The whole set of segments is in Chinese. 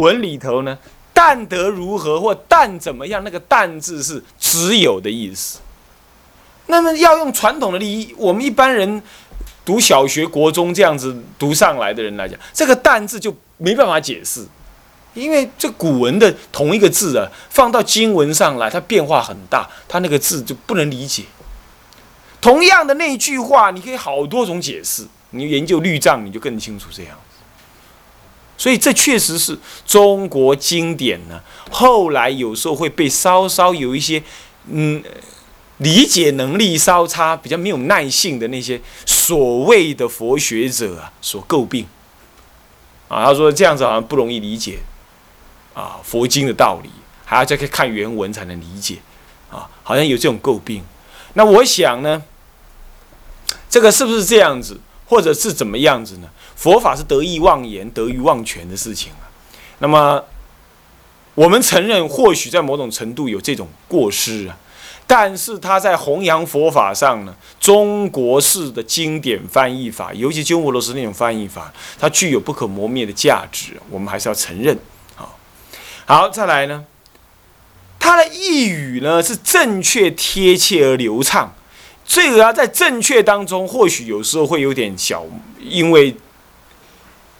文里头呢，但得如何或但怎么样，那个但字是只有的意思。那么要用传统的利益，我们一般人读小学、国中这样子读上来的人来讲，这个但字就没办法解释，因为这古文的同一个字啊，放到经文上来，它变化很大，它那个字就不能理解。同样的那句话，你可以好多种解释。你研究律藏，你就更清楚这样。所以这确实是中国经典呢。后来有时候会被稍稍有一些，嗯，理解能力稍差、比较没有耐性的那些所谓的佛学者啊所诟病。啊，他说这样子好像不容易理解啊佛经的道理，还要再去看原文才能理解啊，好像有这种诟病。那我想呢，这个是不是这样子，或者是怎么样子呢？佛法是得意忘言、得意忘权的事情啊。那么，我们承认或许在某种程度有这种过失啊，但是他在弘扬佛法上呢，中国式的经典翻译法，尤其鸠摩罗什那种翻译法，它具有不可磨灭的价值，我们还是要承认。好，好，再来呢，他的译语呢是正确、贴切而流畅。这个啊，在正确当中，或许有时候会有点小，因为。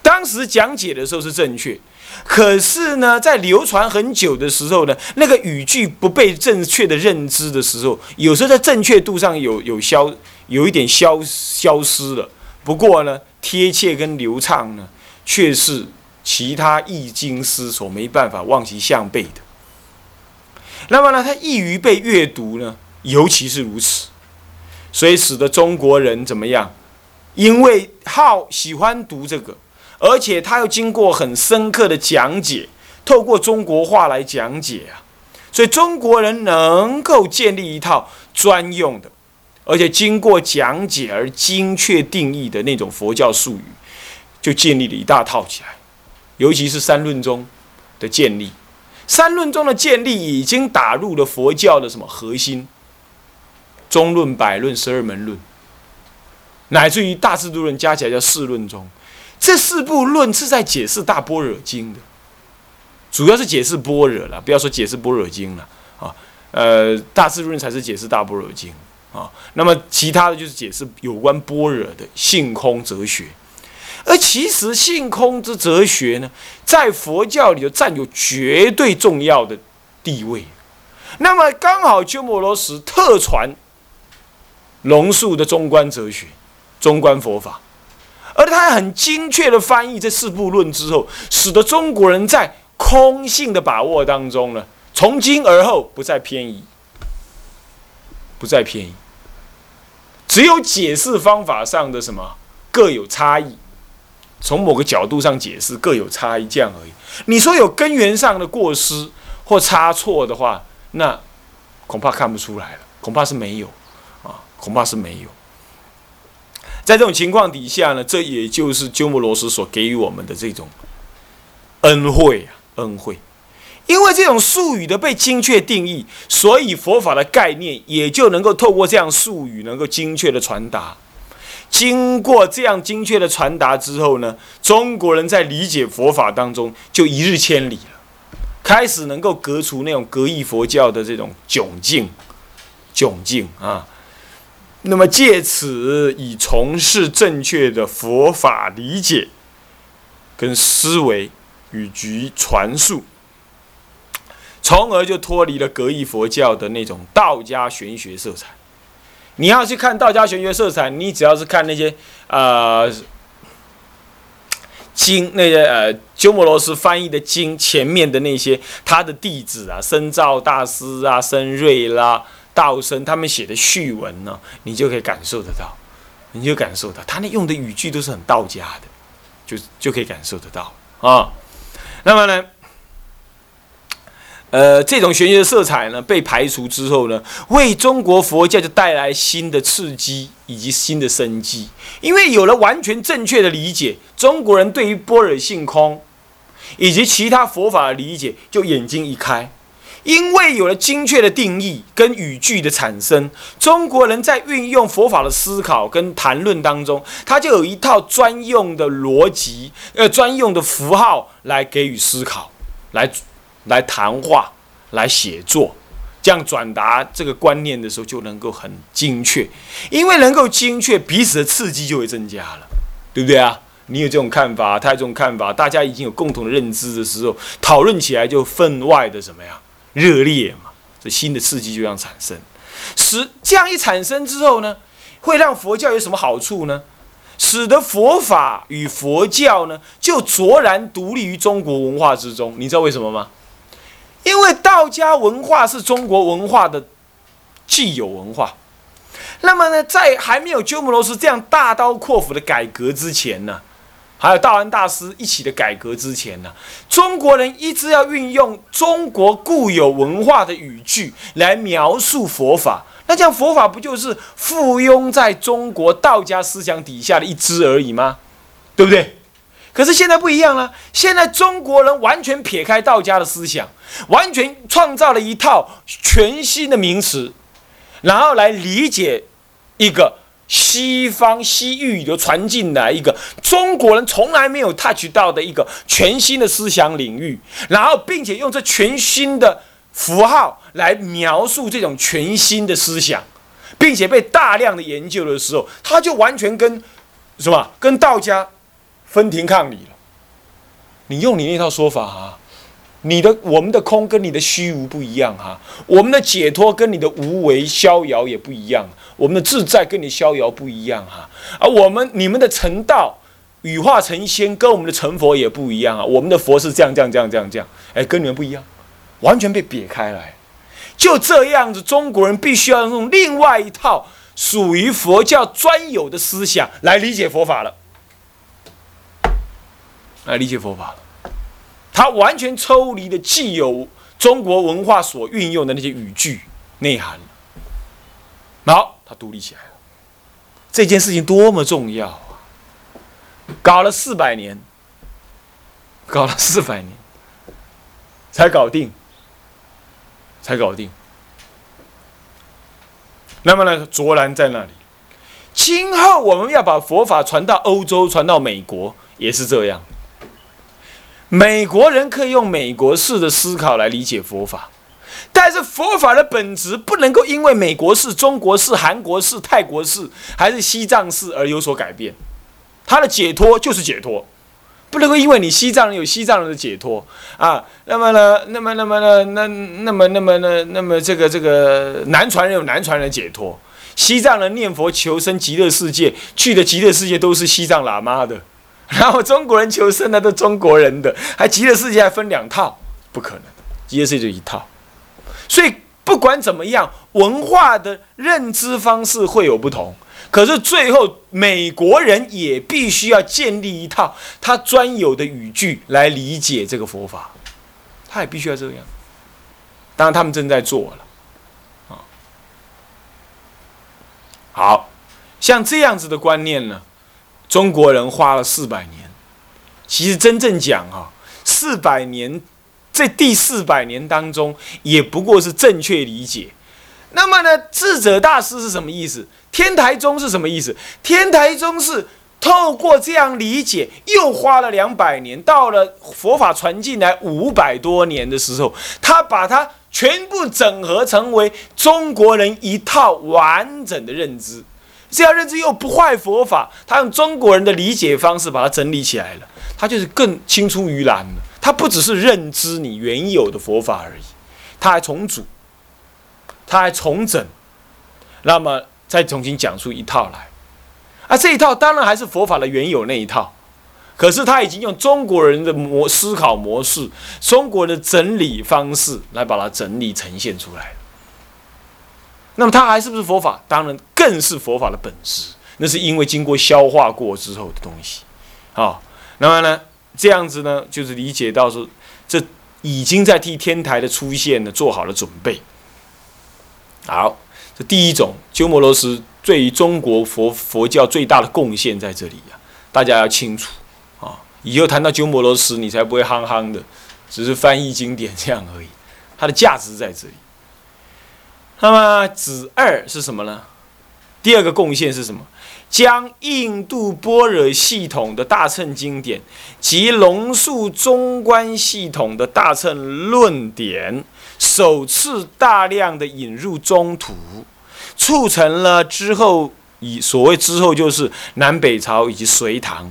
当时讲解的时候是正确，可是呢，在流传很久的时候呢，那个语句不被正确的认知的时候，有时候在正确度上有有消有一点消消失了。不过呢，贴切跟流畅呢，却是其他易经师所没办法望其项背的。那么呢，它易于被阅读呢，尤其是如此，所以使得中国人怎么样？因为好喜欢读这个。而且他又经过很深刻的讲解，透过中国话来讲解啊，所以中国人能够建立一套专用的，而且经过讲解而精确定义的那种佛教术语，就建立了一大套起来。尤其是三论宗的建立，三论宗的建立已经打入了佛教的什么核心？中论、百论、十二门论，乃至于大智度论加起来叫四论宗。这四部论是在解释《大般若经》的，主要是解释般若了，不要说解释《般若经》了啊。呃，《大智论》才是解释《大般若经》啊。那么其他的就是解释有关般若的性空哲学。而其实性空之哲学呢，在佛教里头占有绝对重要的地位。那么刚好鸠摩罗什特传龙树的中观哲学、中观佛法。而他很精确的翻译这四部论之后，使得中国人在空性的把握当中呢，从今而后不再偏移，不再偏移，只有解释方法上的什么各有差异，从某个角度上解释各有差异这样而已。你说有根源上的过失或差错的话，那恐怕看不出来了，恐怕是没有啊，恐怕是没有。在这种情况底下呢，这也就是鸠摩罗什所给予我们的这种恩惠啊，恩惠。因为这种术语的被精确定义，所以佛法的概念也就能够透过这样术语能够精确的传达。经过这样精确的传达之后呢，中国人在理解佛法当中就一日千里了，开始能够隔除那种隔异佛教的这种窘境，窘境啊。那么借此以从事正确的佛法理解跟思维与局传述，从而就脱离了格义佛教的那种道家玄学色彩。你要去看道家玄学色彩，你只要是看那些呃经，那些呃鸠摩罗什翻译的经前面的那些他的弟子啊，深造大师啊，深瑞啦。道生他们写的序文呢，你就可以感受得到，你就感受到他那用的语句都是很道家的，就就可以感受得到啊。那么呢，呃，这种玄学的色彩呢被排除之后呢，为中国佛教就带来新的刺激以及新的生机。因为有了完全正确的理解，中国人对于般若性空以及其他佛法的理解就眼睛一开。因为有了精确的定义跟语句的产生，中国人在运用佛法的思考跟谈论当中，他就有一套专用的逻辑，呃，专用的符号来给予思考，来来谈话，来写作，这样转达这个观念的时候就能够很精确，因为能够精确，彼此的刺激就会增加了，对不对啊？你有这种看法，他有这种看法，大家已经有共同的认知的时候，讨论起来就分外的怎么样？热烈嘛，这新的刺激就这样产生，使这样一产生之后呢，会让佛教有什么好处呢？使得佛法与佛教呢，就卓然独立于中国文化之中。你知道为什么吗？因为道家文化是中国文化的既有文化。那么呢，在还没有鸠摩罗什这样大刀阔斧的改革之前呢？还有道安大师一起的改革之前呢，中国人一直要运用中国固有文化的语句来描述佛法，那这样佛法不就是附庸在中国道家思想底下的一支而已吗？对不对？可是现在不一样了，现在中国人完全撇开道家的思想，完全创造了一套全新的名词，然后来理解一个。西方西域流传进来一个中国人从来没有 touch 到的一个全新的思想领域，然后并且用这全新的符号来描述这种全新的思想，并且被大量的研究的时候，他就完全跟什么跟道家分庭抗礼了。你用你那套说法啊，你的我们的空跟你的虚无不一样哈，我们的解脱跟你的无为逍遥也不一样。我们的自在跟你逍遥不一样哈，而我们你们的成道羽化成仙跟我们的成佛也不一样啊，我们的佛是这样这样这样这样这样，哎，跟你们不一样，完全被撇开来，就这样子，中国人必须要用另外一套属于佛教专有的思想来理解佛法了，来理解佛法了，它完全抽离了既有中国文化所运用的那些语句内涵，好。他独立起来了，这件事情多么重要啊！搞了四百年，搞了四百年，才搞定，才搞定。那么呢，卓然在那里。今后我们要把佛法传到欧洲，传到美国，也是这样。美国人可以用美国式的思考来理解佛法。但是佛法的本质不能够因为美国式、中国式、韩国式、泰国式还是西藏式而有所改变，它的解脱就是解脱，不能够因为你西藏人有西藏人的解脱。啊，那么呢，那么那么呢，那那么那么呢，那么这个这个南传人有南传人的解脱，西藏人念佛求生极乐世界，去的极乐世界都是西藏喇嘛的，然后中国人求生的都中国人的，还极乐世界还分两套，不可能，极乐世界就一套。所以不管怎么样，文化的认知方式会有不同，可是最后美国人也必须要建立一套他专有的语句来理解这个佛法，他也必须要这样。当然，他们正在做了，啊，好像这样子的观念呢，中国人花了四百年，其实真正讲哈，四百年。在第四百年当中，也不过是正确理解。那么呢，智者大师是什么意思？天台宗是什么意思？天台宗是透过这样理解，又花了两百年，到了佛法传进来五百多年的时候，他把它全部整合成为中国人一套完整的认知。这样认知又不坏佛法，他用中国人的理解方式把它整理起来了，他就是更青出于蓝了。他不只是认知你原有的佛法而已，他还重组，他还重整，那么再重新讲出一套来，啊，这一套当然还是佛法的原有那一套，可是他已经用中国人的模思考模式、中国的整理方式来把它整理呈现出来了。那么它还是不是佛法？当然更是佛法的本质，那是因为经过消化过之后的东西，好，那么呢？这样子呢，就是理解到说，这已经在替天台的出现呢做好了准备。好，这第一种鸠摩罗什对于中国佛佛教最大的贡献在这里呀，大家要清楚啊。以后谈到鸠摩罗什，你才不会憨憨的，只是翻译经典这样而已它的价值在这里。那么子二是什么呢？第二个贡献是什么？将印度般若系统的大乘经典及龙树中观系统的大乘论点，首次大量的引入中土，促成了之后以所谓之后就是南北朝以及隋唐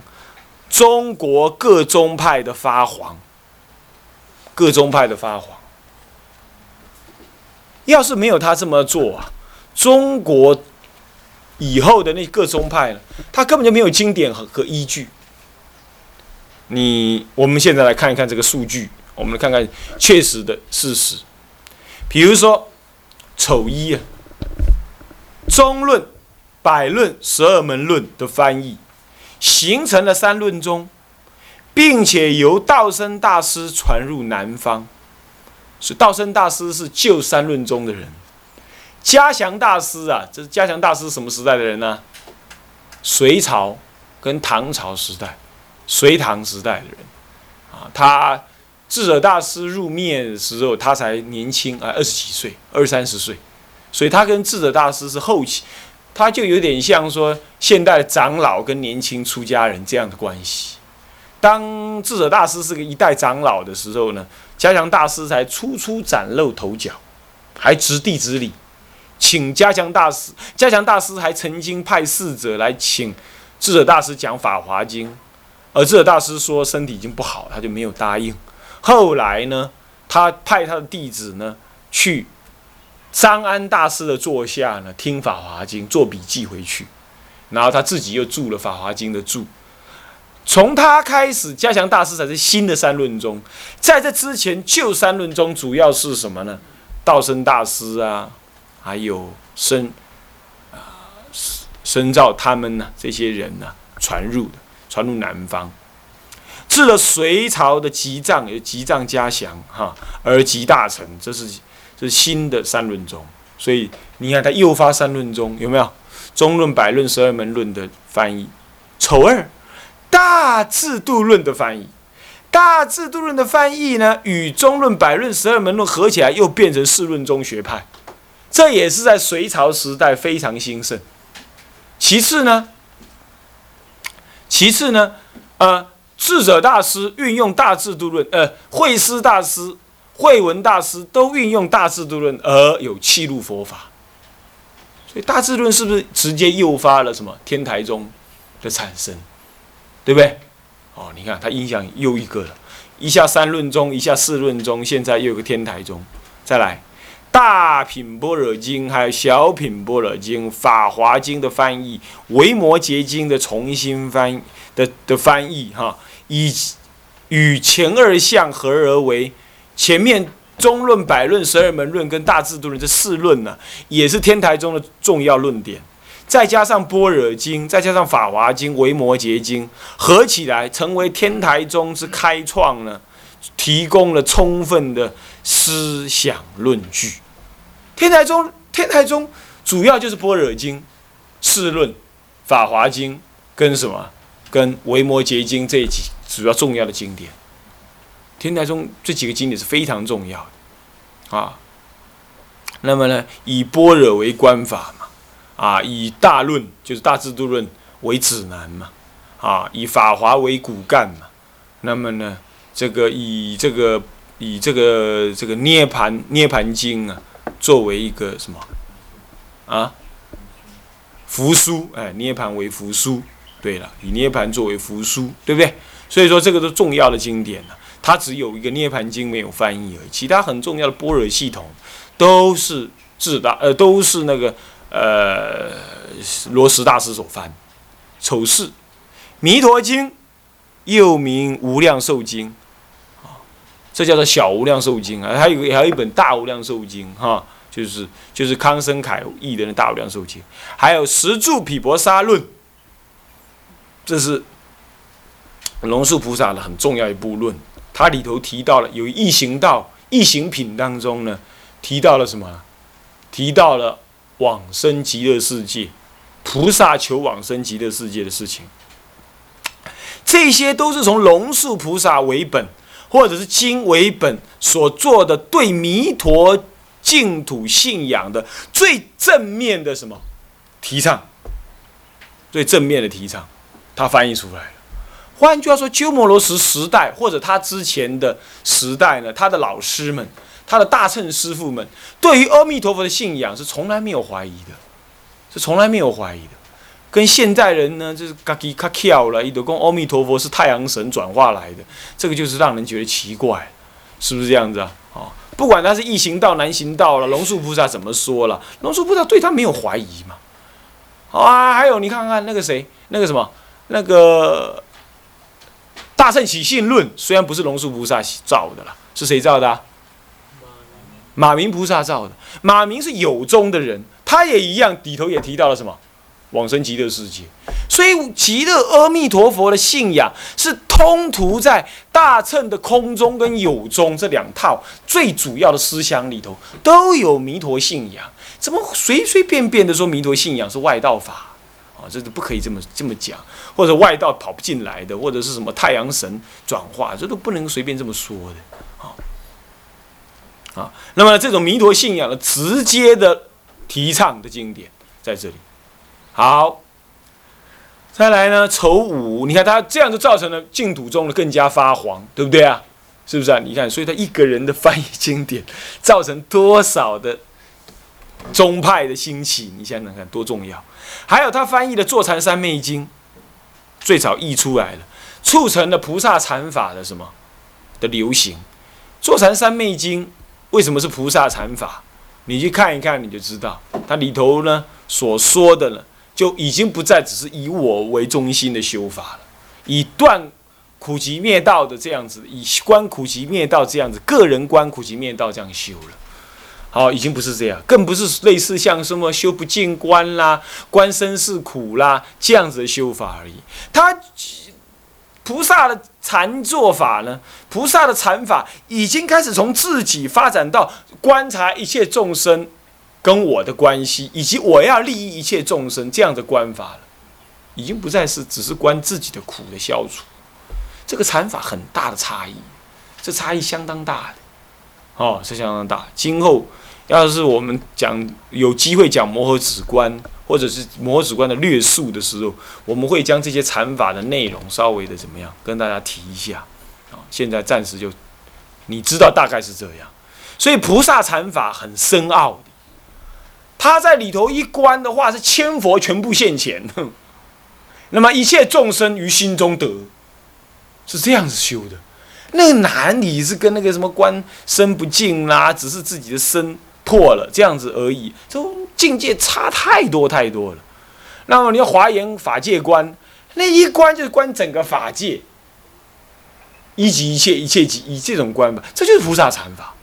中国各宗派的发黄，各宗派的发黄。要是没有他这么做啊，中国。以后的那各宗派呢，他根本就没有经典和和依据。你我们现在来看一看这个数据，我们来看看确实的事实。比如说，丑一啊，《中论》《百论》《十二门论》的翻译，形成了三论宗，并且由道生大师传入南方。是道生大师是旧三论宗的人。嘉祥大师啊，这是嘉祥大师什么时代的人呢？隋朝跟唐朝时代，隋唐时代的人啊。他智者大师入灭的时候，他才年轻啊，二十几岁，二三十岁。所以他跟智者大师是后期，他就有点像说现代长老跟年轻出家人这样的关系。当智者大师是个一代长老的时候呢，嘉祥大师才初初崭露头角，还执弟子礼。请嘉祥大师，嘉祥大师还曾经派侍者来请智者大师讲《法华经》，而智者大师说身体已经不好，他就没有答应。后来呢，他派他的弟子呢去张安大师的座下呢听《法华经》，做笔记回去，然后他自己又注了《法华经》的注。从他开始，嘉祥大师才是新的三论宗。在这之前，旧三论宗主要是什么呢？道生大师啊。还有深啊深造他们呢，这些人呢传入的，传入南方，至了隋朝的吉藏，有吉藏嘉祥哈，而吉大成，这是这是新的三论宗，所以你看他又发三论宗，有没有中论、百论、十二门论的翻译？丑二大制度论的翻译，大制度论的翻译呢，与中论、百论、十二门论合起来，又变成四论中学派。这也是在隋朝时代非常兴盛。其次呢，其次呢，呃，智者大师运用大制度论，呃，慧思大师、慧文大师都运用大制度论而有弃入佛法。所以大制论是不是直接诱发了什么天台宗的产生？对不对？哦，你看他影响又一个了，一下三论宗，一下四论宗，现在又有个天台宗，再来。大品般若经，还有小品般若经、法华经的翻译，维摩诘经的重新翻的的翻译，哈，以与前二项合而为。前面中论、百论、十二门论跟大智度论这四论呢，也是天台宗的重要论点。再加上般若经，再加上法华经、维摩诘经，合起来成为天台宗之开创呢。提供了充分的思想论据。天台宗，天台宗主要就是《般若经》、《释论》、《法华经》跟什么？跟《维摩诘经》这几主要重要的经典。天台宗这几个经典是非常重要的啊。那么呢，以般若为观法，啊，以大论就是大制度论为指南嘛，啊，以法华为骨干嘛。那么呢？这个以这个以这个这个涅盘涅盘经啊，作为一个什么啊？扶书哎，涅盘为扶书。对了，以涅盘作为扶书，对不对？所以说这个是重要的经典了。它只有一个涅盘经没有翻译而已，其他很重要的般若系统都是智大呃都是那个呃罗什大师所翻。丑事弥陀经又名无量寿经。这叫做小无量寿经啊，还有还有一本大无量寿经哈，就是就是康生凯译的那大无量寿经，还有十住毗婆沙论，这是龙树菩萨的很重要一部论，它里头提到了有异行道异行品当中呢，提到了什么？提到了往生极乐世界，菩萨求往生极乐世界的事情，这些都是从龙树菩萨为本。或者是经为本所做的对弥陀净土信仰的最正面的什么提倡，最正面的提倡，他翻译出来了。换句话说，鸠摩罗什时代或者他之前的时代呢，他的老师们，他的大乘师傅们，对于阿弥陀佛的信仰是从来没有怀疑的，是从来没有怀疑的。跟现代人呢，就是嘎叽嘎跳了，一都讲阿弥陀佛是太阳神转化来的，这个就是让人觉得奇怪，是不是这样子啊？哦，不管他是异行道、难行道了，龙树菩萨怎么说了？龙树菩萨对他没有怀疑嘛？好啊，还有你看看那个谁，那个什么，那个。大圣起信论虽然不是龙树菩萨造的了，是谁造的？马明菩萨造的。马明是有宗的人，他也一样，里头也提到了什么？往生极乐世界。所以极乐阿弥陀佛的信仰是通途在大乘的空中跟有宗这两套最主要的思想里头都有弥陀信仰。怎么随随便便的说弥陀信仰是外道法？啊，这都不可以这么这么讲，或者外道跑不进来的，或者是什么太阳神转化，这都不能随便这么说的。啊，那么这种弥陀信仰的直接的提倡的经典在这里。好，再来呢，丑五，你看他这样就造成了净土中的更加发黄，对不对啊？是不是啊？你看，所以他一个人的翻译经典，造成多少的宗派的兴起？你想想看，多重要。还有他翻译的《坐禅三昧经》，最早译出来了，促成了菩萨禅法的什么的流行。《坐禅三昧经》为什么是菩萨禅法？你去看一看，你就知道，它里头呢所说的呢，就已经不再只是以我为中心的修法了，以断苦集灭道的这样子，以观苦集灭道这样子，个人观苦集灭道这样修了。好，已经不是这样，更不是类似像什么修不进观啦、观身是苦啦这样子的修法而已。他菩萨的禅做法呢？菩萨的禅法已经开始从自己发展到观察一切众生跟我的关系，以及我要利益一切众生这样的观法了。已经不再是只是观自己的苦的消除，这个禅法很大的差异，这差异相当大的。哦，是相当大。今后要是我们讲有机会讲摩诃止观，或者是摩诃止观的略述的时候，我们会将这些禅法的内容稍微的怎么样跟大家提一下。啊，现在暂时就你知道大概是这样。所以菩萨禅法很深奥的，他在里头一观的话是千佛全部现前，那么一切众生于心中得，是这样子修的。那个哪里是跟那个什么观身不净啦，只是自己的身破了这样子而已，这境界差太多太多了。那么你要华严法界观，那一观就是观整个法界，一即一切，一切即以这种观吧，这就是菩萨禅法。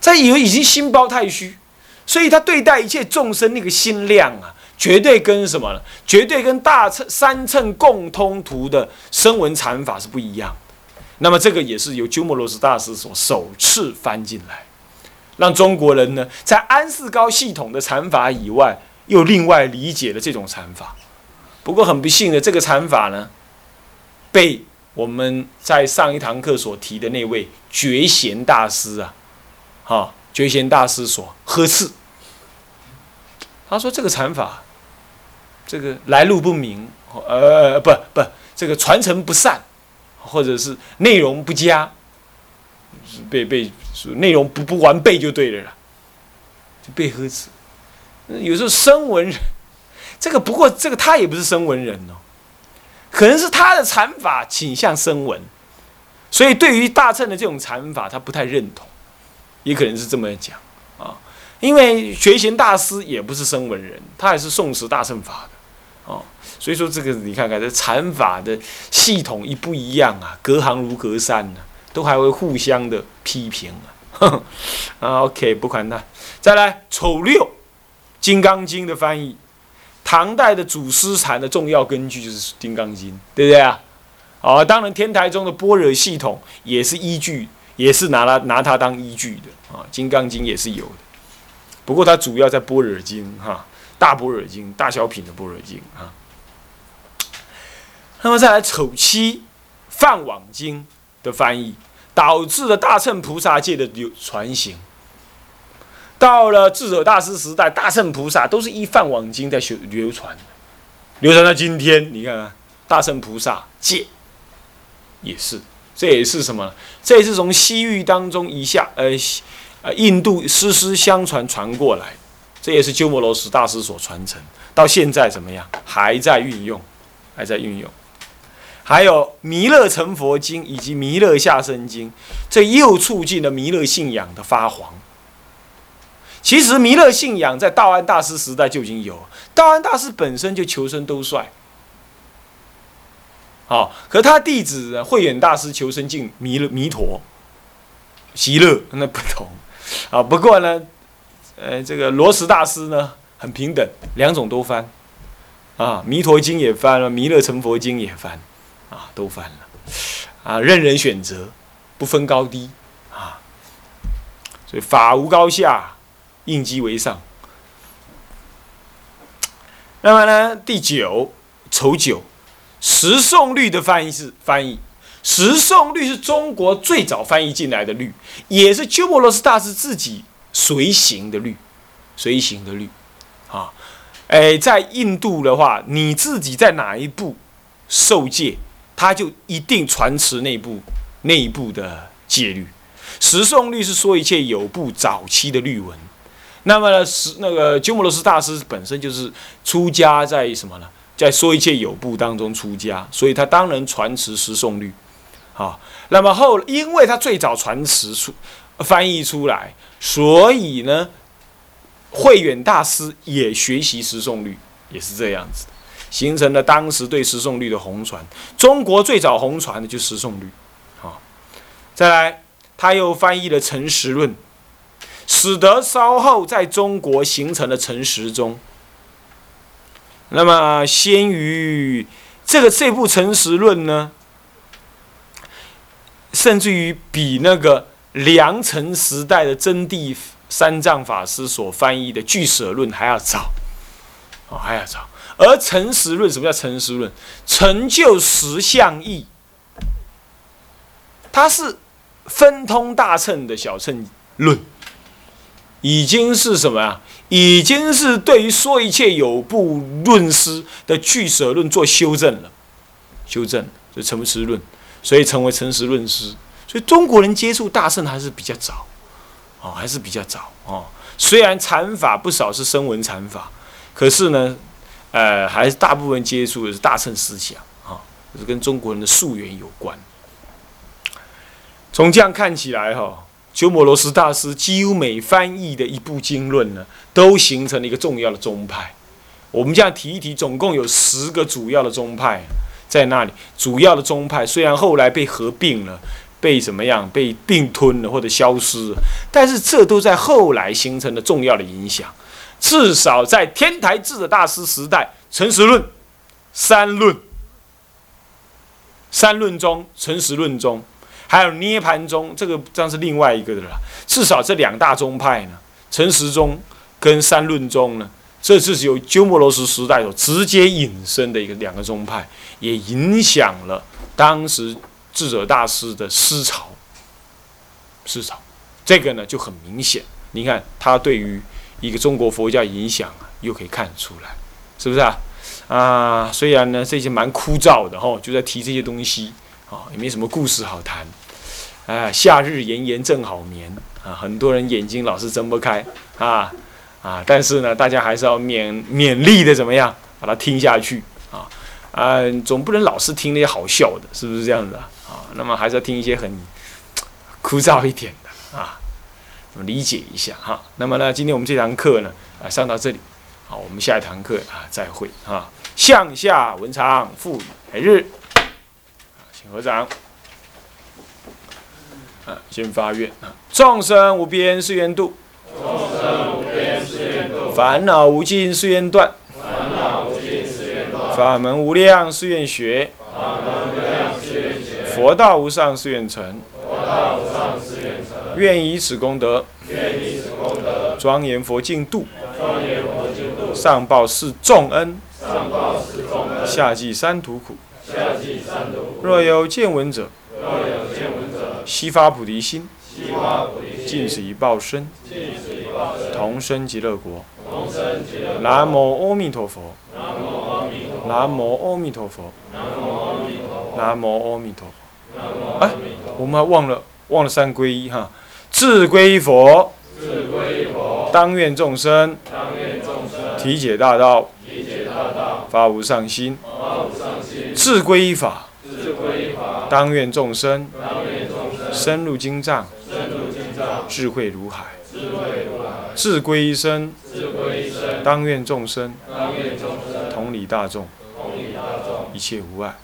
在以为已经心包太虚，所以他对待一切众生那个心量啊，绝对跟什么呢？绝对跟大乘三乘共通图的声闻禅法是不一样的。那么这个也是由鸠摩罗什大师所首次翻进来，让中国人呢在安世高系统的禅法以外，又另外理解了这种禅法。不过很不幸的，这个禅法呢，被我们在上一堂课所提的那位觉贤大师啊，哈，觉贤大师所呵斥。他说这个禅法，这个来路不明，呃，不不，这个传承不善。或者是内容不佳，被被内容不不完备就对了啦，就被呵斥。有时候声闻人，这个不过这个他也不是声闻人哦，可能是他的禅法倾向声闻，所以对于大乘的这种禅法他不太认同，也可能是这么讲啊。因为觉贤大师也不是声闻人，他也是诵持大乘法的哦。所以说这个你看看这禅法的系统一不一样啊，隔行如隔山呢，都还会互相的批评啊。啊，OK，不管他。再来丑六，《金刚经》的翻译，唐代的祖师禅的重要根据就是《金刚经》，对不对啊？啊，当然天台中的般若系统也是依据，也是拿它拿它当依据的啊，《金刚经》也是有的。不过它主要在《般若经》哈，《大般若经》大小品的《般若经》啊。那么再来丑七，《梵网经》的翻译，导致了大乘菩萨界的流传行。到了智者大师时代，大乘菩萨都是依梵网经在流流传，流传到今天，你看看，大乘菩萨界也是，这也是什么？这也是从西域当中一下，呃，呃，印度师师相传传过来，这也是鸠摩罗什大师所传承，到现在怎么样？还在运用，还在运用。还有《弥勒成佛经》以及《弥勒下生经》，这又促进了弥勒信仰的发黄。其实弥勒信仰在道安大师时代就已经有，道安大师本身就求生都帅，好，可他弟子慧远大师求生境弥勒弥陀，弥勒那不同，啊，不过呢，呃，这个罗什大师呢很平等，两种都翻，啊，弥陀经也翻了，弥勒成佛经也翻，都翻了，啊，任人选择，不分高低，啊，所以法无高下。应机为上。那么呢？第九，丑九，十诵律的翻译是翻译。十诵律是中国最早翻译进来的律，也是鸠摩罗什大师自己随行的律，随行的律。啊，哎，在印度的话，你自己在哪一部受戒，他就一定传持那部那一部的戒律。十诵律是说一切有部早期的律文。那么呢，是那个鸠摩罗什大师本身就是出家在什么呢？在说一切有部当中出家，所以他当然传持十诵律，好。那么后，因为他最早传持出翻译出来，所以呢，慧远大师也学习十诵律，也是这样子，形成了当时对十诵律的红传。中国最早红传的就十诵律，好。再来，他又翻译了《陈实论》。使得稍后在中国形成了陈时中。那么，先于这个这部《陈实论》呢，甚至于比那个良辰时代的真谛三藏法师所翻译的《俱舍论》还要早，哦，还要早。而《诚实论》什么叫《诚实论》？成就实相义，它是分通大乘的小乘论。已经是什么呀？已经是对于说一切有部论师的俱舍论做修正了，修正就成实论，所以成为诚实论师。所以中国人接触大圣还是比较早，哦，还是比较早哦。虽然禅法不少是声闻禅法，可是呢，呃，还是大部分接触的是大乘思想啊，是跟中国人的溯源有关。从这样看起来，哈。鸠摩罗什大师几乎每翻译的一部经论呢，都形成了一个重要的宗派。我们这样提一提，总共有十个主要的宗派在那里。主要的宗派虽然后来被合并了，被怎么样被并吞了或者消失了，但是这都在后来形成了重要的影响。至少在天台智者大师时代，诚实论、三论、三论中、诚实论中。还有涅盘宗，这个将是另外一个的了。至少这两大宗派呢，诚实宗跟三论宗呢，这是由鸠摩罗什时代所直接引申的一个两个宗派，也影响了当时智者大师的思潮。思潮，这个呢就很明显。你看他对于一个中国佛教影响啊，又可以看得出来，是不是啊？啊，虽然呢这些蛮枯燥的哈，就在提这些东西。啊，也没什么故事好谈，啊，夏日炎炎正好眠啊，很多人眼睛老是睁不开啊啊，但是呢，大家还是要勉勉励的怎么样，把它听下去啊啊，总不能老是听那些好笑的，是不是这样子啊？啊，那么还是要听一些很枯燥一点的啊，理解一下哈。那么呢，今天我们这堂课呢啊上到这里，好，我们下一堂课啊再会啊。向下文长赋予每日。请合掌，啊，先发愿啊！众生无边誓愿度，众生无边誓愿度；烦恼无尽誓愿断，烦恼无尽誓愿断；法门无量誓愿学，法门无量誓愿学；佛道无上誓愿成，佛道无上誓愿。以此功德，愿以此功德，庄严佛净土，庄严佛净土；上报四重恩，上报四重恩；下济三途苦。下济三途苦。若有见闻者，若有见闻者。悉发菩提心，悉发菩提心，尽此一报身，尽此一报身，同生极乐国。同生极乐国。南无阿弥陀佛。南无阿弥陀佛。南无阿弥陀佛。南无阿弥陀佛。哎。我们还忘了忘了三皈依哈，自归佛，自归佛，当愿众生。体解大道，理解大道，发无上心；发无上心；自归依法，当愿众生。深入经藏，智慧如海；智慧如海；自归依身，自归身，当愿众生。同理大众，一切无碍。